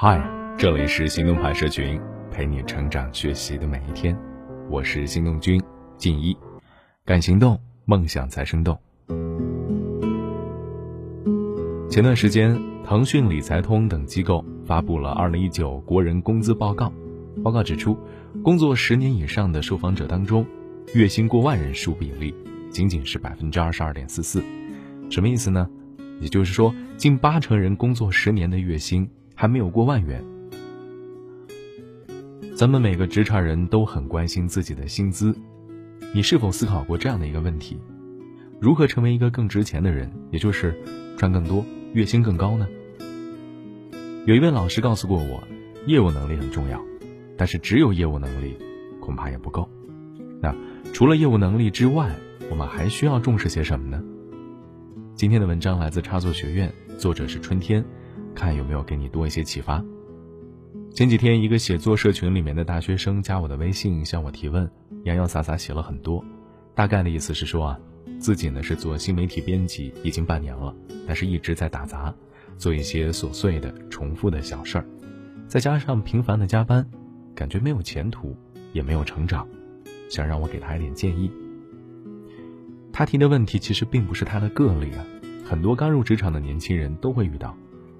嗨，这里是行动派社群，陪你成长学习的每一天。我是行动君静一，敢行动，梦想才生动。前段时间，腾讯、理财通等机构发布了二零一九国人工资报告。报告指出，工作十年以上的受访者当中，月薪过万人数比例仅仅是百分之二十二点四四。什么意思呢？也就是说，近八成人工作十年的月薪。还没有过万元。咱们每个职场人都很关心自己的薪资，你是否思考过这样的一个问题：如何成为一个更值钱的人，也就是赚更多、月薪更高呢？有一位老师告诉过我，业务能力很重要，但是只有业务能力恐怕也不够。那除了业务能力之外，我们还需要重视些什么呢？今天的文章来自插座学院，作者是春天。看有没有给你多一些启发。前几天，一个写作社群里面的大学生加我的微信，向我提问，洋洋洒洒写了很多，大概的意思是说啊，自己呢是做新媒体编辑，已经半年了，但是一直在打杂，做一些琐碎的、重复的小事儿，再加上频繁的加班，感觉没有前途，也没有成长，想让我给他一点建议。他提的问题其实并不是他的个例啊，很多刚入职场的年轻人都会遇到。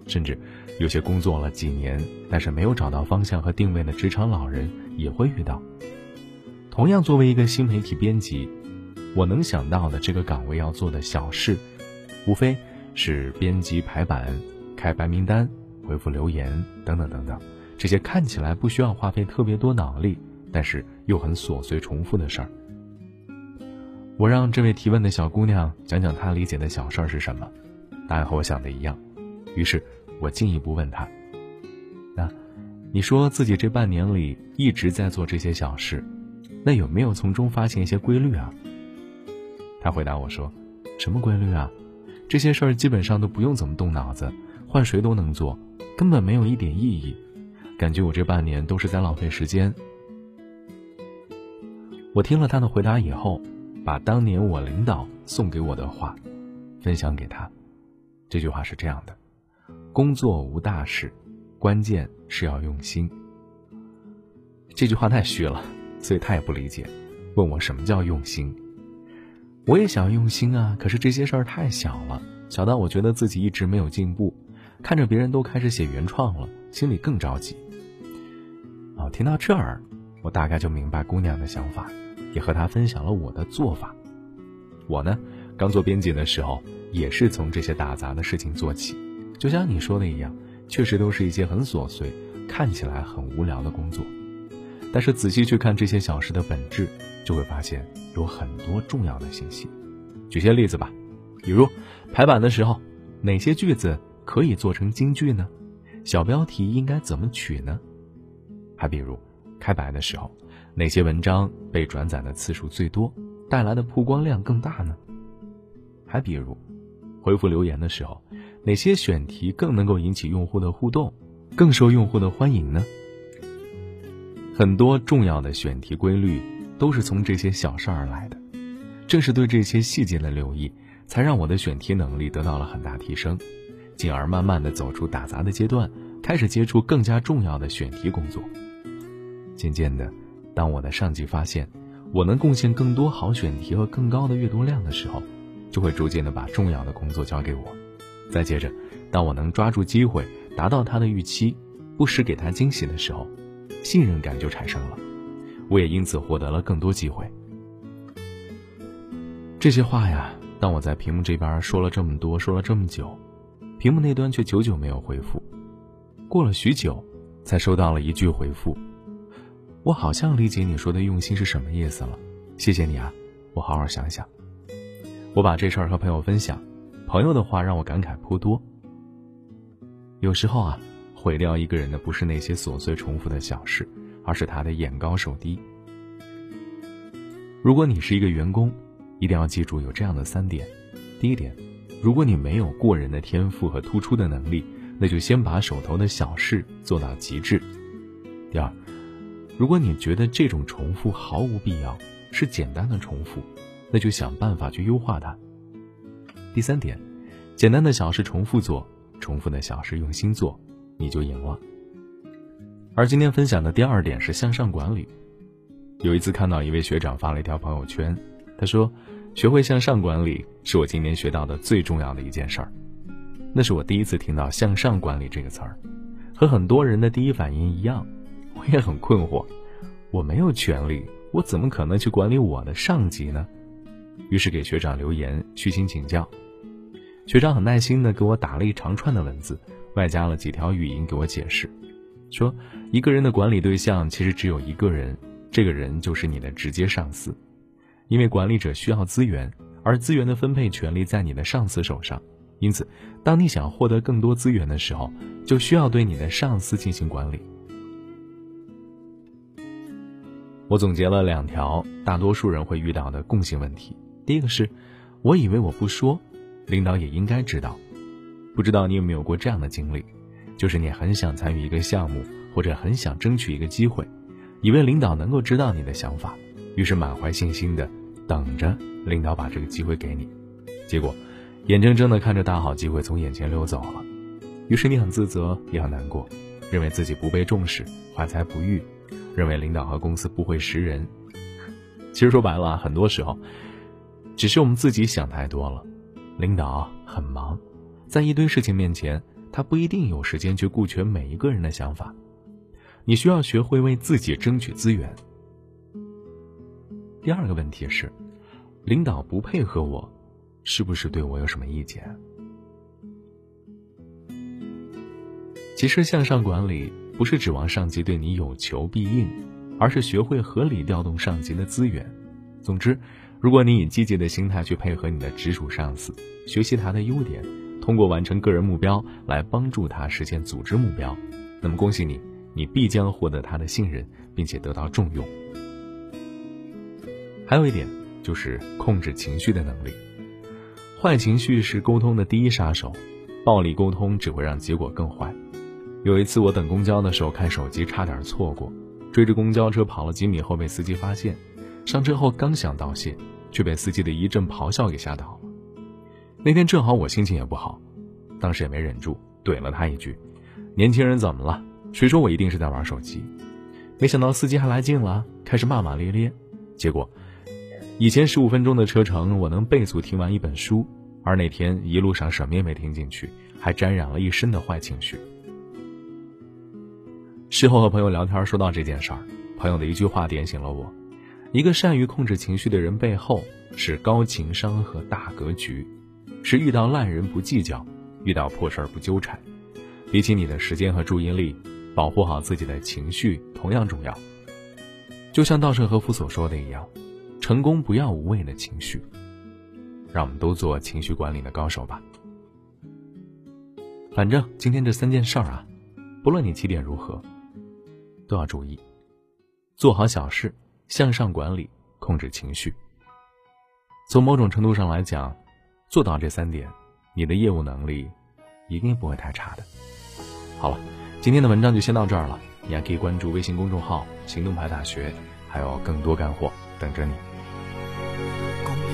甚至有些工作了几年，但是没有找到方向和定位的职场老人也会遇到。同样，作为一个新媒体编辑，我能想到的这个岗位要做的小事，无非是编辑排版、开白名单、回复留言等等等等，这些看起来不需要花费特别多脑力，但是又很琐碎重复的事儿。我让这位提问的小姑娘讲讲她理解的小事儿是什么，答案和我想的一样，于是。我进一步问他：“那，你说自己这半年里一直在做这些小事，那有没有从中发现一些规律啊？”他回答我说：“什么规律啊？这些事儿基本上都不用怎么动脑子，换谁都能做，根本没有一点意义。感觉我这半年都是在浪费时间。”我听了他的回答以后，把当年我领导送给我的话分享给他。这句话是这样的。工作无大事，关键是要用心。这句话太虚了，所以他也不理解，问我什么叫用心。我也想用心啊，可是这些事儿太小了，小到我觉得自己一直没有进步，看着别人都开始写原创了，心里更着急。哦，听到这儿，我大概就明白姑娘的想法，也和她分享了我的做法。我呢，刚做编辑的时候，也是从这些打杂的事情做起。就像你说的一样，确实都是一些很琐碎、看起来很无聊的工作。但是仔细去看这些小事的本质，就会发现有很多重要的信息。举些例子吧，比如排版的时候，哪些句子可以做成金句呢？小标题应该怎么取呢？还比如开白的时候，哪些文章被转载的次数最多，带来的曝光量更大呢？还比如回复留言的时候。哪些选题更能够引起用户的互动，更受用户的欢迎呢？很多重要的选题规律都是从这些小事而来的。正是对这些细节的留意，才让我的选题能力得到了很大提升，进而慢慢的走出打杂的阶段，开始接触更加重要的选题工作。渐渐的，当我的上级发现我能贡献更多好选题和更高的阅读量的时候，就会逐渐的把重要的工作交给我。再接着，当我能抓住机会，达到他的预期，不时给他惊喜的时候，信任感就产生了。我也因此获得了更多机会。这些话呀，当我在屏幕这边说了这么多，说了这么久，屏幕那端却久久没有回复。过了许久，才收到了一句回复：“我好像理解你说的用心是什么意思了，谢谢你啊，我好好想想。”我把这事儿和朋友分享。朋友的话让我感慨颇多。有时候啊，毁掉一个人的不是那些琐碎重复的小事，而是他的眼高手低。如果你是一个员工，一定要记住有这样的三点：第一点，如果你没有过人的天赋和突出的能力，那就先把手头的小事做到极致；第二，如果你觉得这种重复毫无必要，是简单的重复，那就想办法去优化它。第三点，简单的小事重复做，重复的小事用心做，你就赢了。而今天分享的第二点是向上管理。有一次看到一位学长发了一条朋友圈，他说：“学会向上管理是我今年学到的最重要的一件事儿。”那是我第一次听到“向上管理”这个词儿，和很多人的第一反应一样，我也很困惑。我没有权利，我怎么可能去管理我的上级呢？于是给学长留言虚心请教。学长很耐心的给我打了一长串的文字，外加了几条语音给我解释。说一个人的管理对象其实只有一个人，这个人就是你的直接上司，因为管理者需要资源，而资源的分配权利在你的上司手上，因此，当你想获得更多资源的时候，就需要对你的上司进行管理。我总结了两条大多数人会遇到的共性问题，第一个是，我以为我不说，领导也应该知道，不知道你有没有过这样的经历？就是你很想参与一个项目，或者很想争取一个机会，以为领导能够知道你的想法，于是满怀信心的等着领导把这个机会给你，结果眼睁睁的看着大好机会从眼前溜走了，于是你很自责也很难过，认为自己不被重视，怀才不遇，认为领导和公司不会识人。其实说白了，很多时候只是我们自己想太多了，领导很忙，在一堆事情面前。他不一定有时间去顾全每一个人的想法，你需要学会为自己争取资源。第二个问题是，领导不配合我，是不是对我有什么意见？其实向上管理不是指望上级对你有求必应，而是学会合理调动上级的资源。总之，如果你以积极的心态去配合你的直属上司，学习他的优点。通过完成个人目标来帮助他实现组织目标，那么恭喜你，你必将获得他的信任，并且得到重用。还有一点就是控制情绪的能力，坏情绪是沟通的第一杀手，暴力沟通只会让结果更坏。有一次我等公交的时候看手机，差点错过，追着公交车跑了几米后被司机发现，上车后刚想道谢，却被司机的一阵咆哮给吓到了。那天正好我心情也不好，当时也没忍住怼了他一句：“年轻人怎么了？谁说我一定是在玩手机？”没想到司机还来劲了，开始骂骂咧咧。结果，以前十五分钟的车程，我能倍速听完一本书，而那天一路上什么也没听进去，还沾染了一身的坏情绪。事后和朋友聊天说到这件事儿，朋友的一句话点醒了我：一个善于控制情绪的人背后是高情商和大格局。是遇到烂人不计较，遇到破事儿不纠缠。比起你的时间和注意力，保护好自己的情绪同样重要。就像稻盛和夫所说的一样，成功不要无谓的情绪。让我们都做情绪管理的高手吧。反正今天这三件事儿啊，不论你起点如何，都要注意，做好小事，向上管理，控制情绪。从某种程度上来讲。做到这三点，你的业务能力一定不会太差的。好了，今天的文章就先到这儿了。你还可以关注微信公众号“行动派大学”，还有更多干货等着你。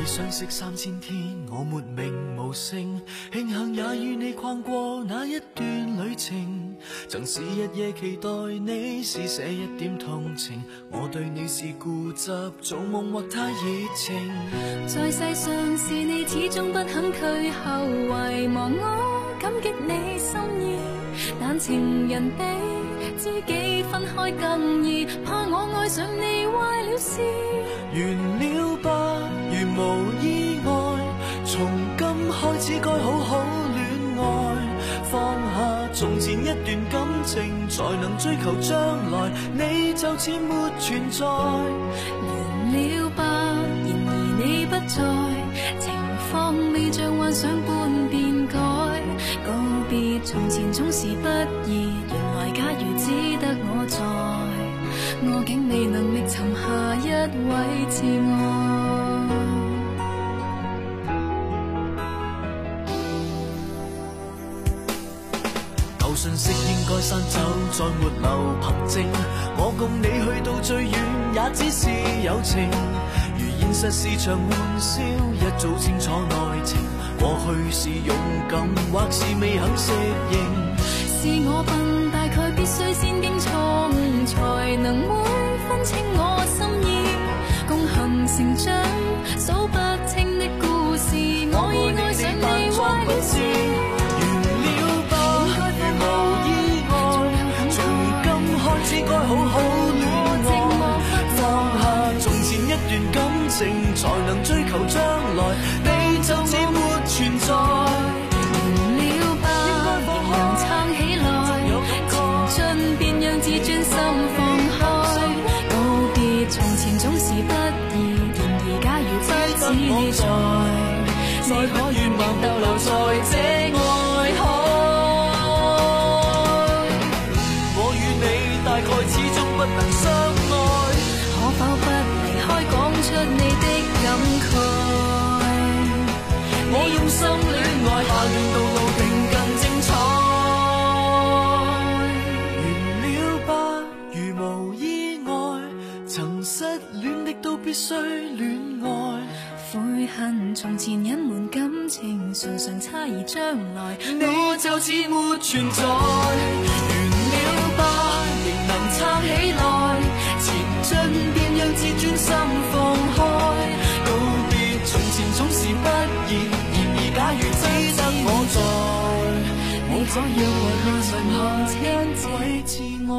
相识三千天，我没名无姓，庆幸也与你逛过那一段旅程。曾是日夜期待你施舍一点同情，我对你是固执，做梦或太热情。在世上是你始终不肯退后，遗忘我感激你心意，但情人比知己分开更易，怕我爱上你坏了事。完了吧。才能追求将来。你就似没存在，完了吧？然而你不在，情况未像幻想般变改。告别从前总是不易，原来假如只得我在，我竟未能力寻下一位挚爱。信息应该删走再没留凭证我共你去到最远也只是友情。如现实是场玩笑一早清楚内情过去是勇敢或是未肯适应。是我笨大概必须先经错误才能会分清我心意。共行成长数不清的故事我已爱上我在，你可愿望逗留在这爱海？我与你大概始终不能相爱。可否不离开，讲出你的感慨？我用心恋爱下，常常猜疑將來。你就似沒存在，完了吧，仍能撐起來，前進便讓自尊心放開。告別從前總是不易，然而假如只得我在，我怎要為我剩下一軌至愛。